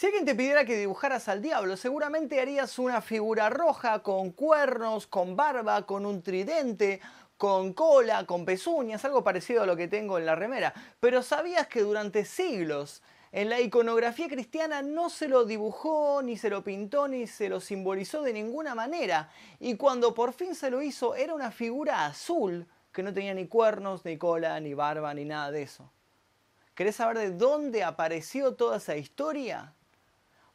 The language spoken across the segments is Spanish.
Si alguien te pidiera que dibujaras al diablo, seguramente harías una figura roja con cuernos, con barba, con un tridente, con cola, con pezuñas, algo parecido a lo que tengo en la remera. Pero ¿sabías que durante siglos en la iconografía cristiana no se lo dibujó, ni se lo pintó, ni se lo simbolizó de ninguna manera. Y cuando por fin se lo hizo, era una figura azul que no tenía ni cuernos, ni cola, ni barba, ni nada de eso. ¿Querés saber de dónde apareció toda esa historia?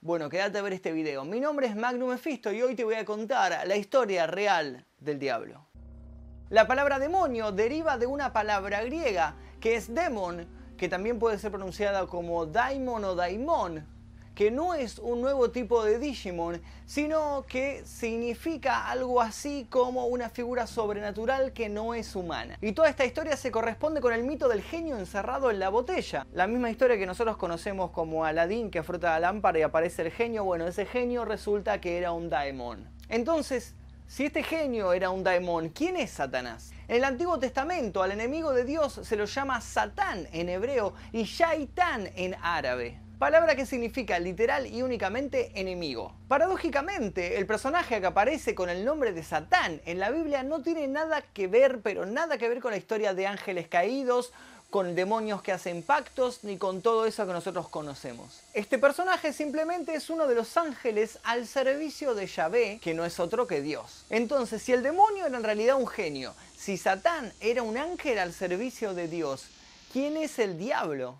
Bueno, quédate a ver este video. Mi nombre es Magnum Mephisto y hoy te voy a contar la historia real del diablo. La palabra demonio deriva de una palabra griega que es demon, que también puede ser pronunciada como daimon o daimon, que no es un nuevo tipo de Digimon, sino que significa algo así como una figura sobrenatural que no es humana. Y toda esta historia se corresponde con el mito del genio encerrado en la botella. La misma historia que nosotros conocemos como Aladín que frota la lámpara y aparece el genio, bueno, ese genio resulta que era un daemon. Entonces, si este genio era un daemon, ¿quién es Satanás? En el Antiguo Testamento al enemigo de Dios se lo llama Satán en hebreo y Shaitán en árabe. Palabra que significa literal y únicamente enemigo. Paradójicamente, el personaje que aparece con el nombre de Satán en la Biblia no tiene nada que ver, pero nada que ver con la historia de ángeles caídos, con demonios que hacen pactos, ni con todo eso que nosotros conocemos. Este personaje simplemente es uno de los ángeles al servicio de Yahvé, que no es otro que Dios. Entonces, si el demonio era en realidad un genio, si Satán era un ángel al servicio de Dios, ¿quién es el diablo?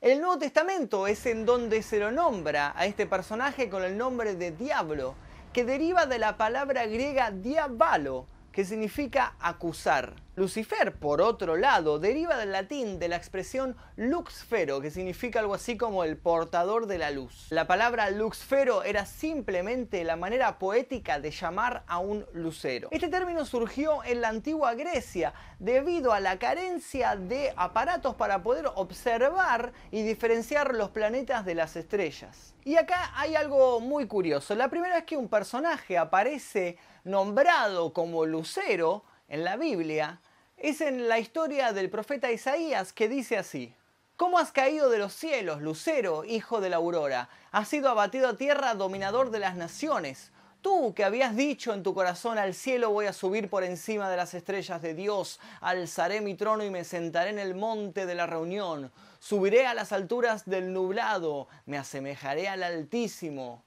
El Nuevo Testamento es en donde se lo nombra a este personaje con el nombre de diablo, que deriva de la palabra griega diabalo, que significa acusar. Lucifer, por otro lado, deriva del latín de la expresión luxfero, que significa algo así como el portador de la luz. La palabra luxfero era simplemente la manera poética de llamar a un lucero. Este término surgió en la antigua Grecia debido a la carencia de aparatos para poder observar y diferenciar los planetas de las estrellas. Y acá hay algo muy curioso. La primera vez que un personaje aparece nombrado como lucero en la Biblia es en la historia del profeta Isaías que dice así. ¿Cómo has caído de los cielos, Lucero, hijo de la aurora? Has sido abatido a tierra, dominador de las naciones. Tú que habías dicho en tu corazón, al cielo voy a subir por encima de las estrellas de Dios, alzaré mi trono y me sentaré en el monte de la reunión, subiré a las alturas del nublado, me asemejaré al Altísimo.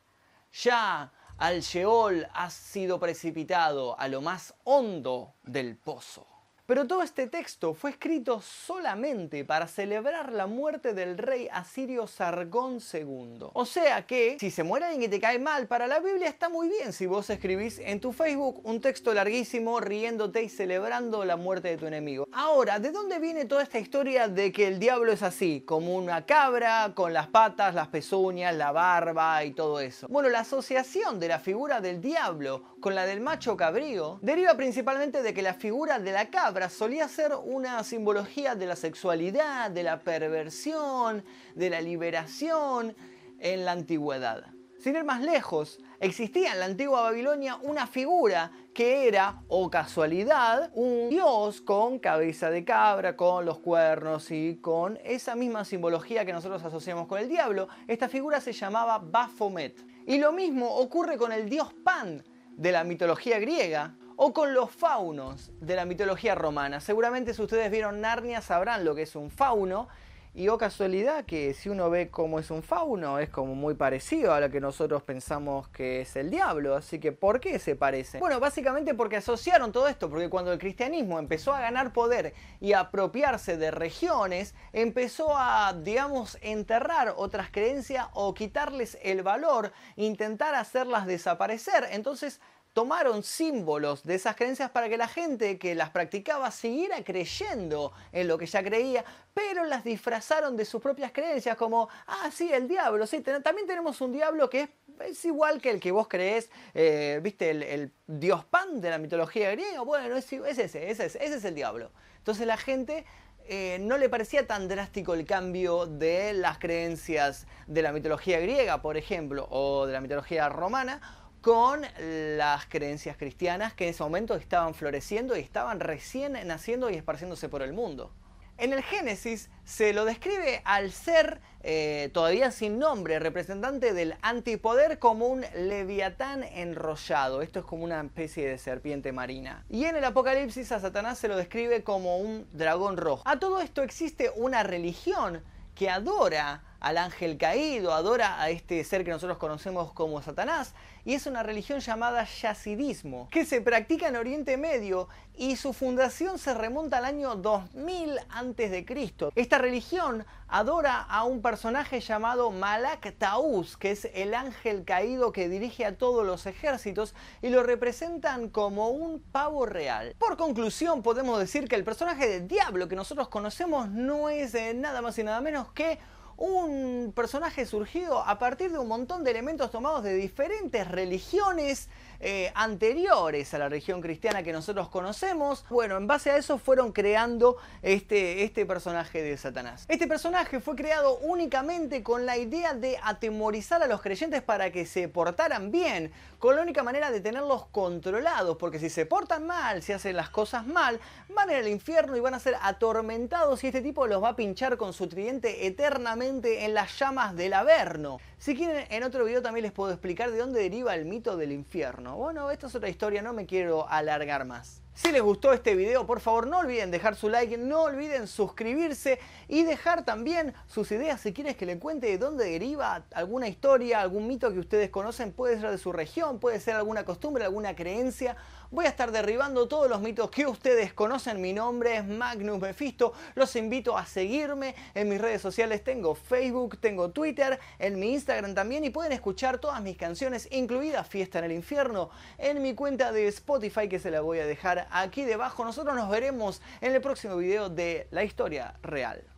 Ya al Sheol has sido precipitado, a lo más hondo del pozo. Pero todo este texto fue escrito solamente para celebrar la muerte del rey asirio Sargón II. O sea que, si se muere alguien que te cae mal, para la Biblia está muy bien si vos escribís en tu Facebook un texto larguísimo riéndote y celebrando la muerte de tu enemigo. Ahora, ¿de dónde viene toda esta historia de que el diablo es así? Como una cabra, con las patas, las pezuñas, la barba y todo eso. Bueno, la asociación de la figura del diablo con la del macho cabrío deriva principalmente de que la figura de la cabra solía ser una simbología de la sexualidad, de la perversión, de la liberación en la antigüedad. Sin ir más lejos, existía en la antigua Babilonia una figura que era, o casualidad, un dios con cabeza de cabra, con los cuernos y con esa misma simbología que nosotros asociamos con el diablo. Esta figura se llamaba Baphomet. Y lo mismo ocurre con el dios Pan de la mitología griega, o con los faunos de la mitología romana. Seguramente si ustedes vieron Narnia sabrán lo que es un fauno. Y o oh casualidad que si uno ve cómo es un fauno, es como muy parecido a lo que nosotros pensamos que es el diablo. Así que, ¿por qué se parece? Bueno, básicamente porque asociaron todo esto, porque cuando el cristianismo empezó a ganar poder y a apropiarse de regiones, empezó a, digamos, enterrar otras creencias o quitarles el valor, intentar hacerlas desaparecer. Entonces, tomaron símbolos de esas creencias para que la gente que las practicaba siguiera creyendo en lo que ya creía, pero las disfrazaron de sus propias creencias, como, ah, sí, el diablo, sí, también tenemos un diablo que es, igual que el que vos creés, eh, viste, el, dios pan de la mitología griega, bueno, es, ese, ese, ese es el diablo. Entonces la gente eh, no le parecía tan drástico el cambio de las creencias de la mitología griega, por ejemplo, o de la mitología romana, con las creencias cristianas que en ese momento estaban floreciendo y estaban recién naciendo y esparciéndose por el mundo. En el Génesis se lo describe al ser eh, todavía sin nombre, representante del antipoder como un leviatán enrollado. Esto es como una especie de serpiente marina. Y en el Apocalipsis a Satanás se lo describe como un dragón rojo. A todo esto existe una religión que adora al ángel caído, adora a este ser que nosotros conocemos como Satanás, y es una religión llamada yacidismo, que se practica en Oriente Medio y su fundación se remonta al año 2000 a.C. Esta religión adora a un personaje llamado Malak Taus, que es el ángel caído que dirige a todos los ejércitos y lo representan como un pavo real. Por conclusión, podemos decir que el personaje del diablo que nosotros conocemos no es nada más y nada menos que un personaje surgido a partir de un montón de elementos tomados de diferentes religiones eh, anteriores a la religión cristiana que nosotros conocemos. Bueno, en base a eso fueron creando este, este personaje de Satanás. Este personaje fue creado únicamente con la idea de atemorizar a los creyentes para que se portaran bien, con la única manera de tenerlos controlados, porque si se portan mal, si hacen las cosas mal, van al infierno y van a ser atormentados y este tipo los va a pinchar con su tridente eternamente en las llamas del Averno. Si quieren, en otro video también les puedo explicar de dónde deriva el mito del infierno. Bueno, esta es otra historia, no me quiero alargar más. Si les gustó este video, por favor no olviden dejar su like, no olviden suscribirse y dejar también sus ideas si quieres que le cuente de dónde deriva alguna historia, algún mito que ustedes conocen, puede ser de su región, puede ser alguna costumbre, alguna creencia. Voy a estar derribando todos los mitos que ustedes conocen. Mi nombre es Magnus Mephisto. Los invito a seguirme en mis redes sociales. Tengo Facebook, tengo Twitter, en mi Instagram también y pueden escuchar todas mis canciones, incluida Fiesta en el Infierno, en mi cuenta de Spotify que se la voy a dejar aquí debajo. Nosotros nos veremos en el próximo video de La Historia Real.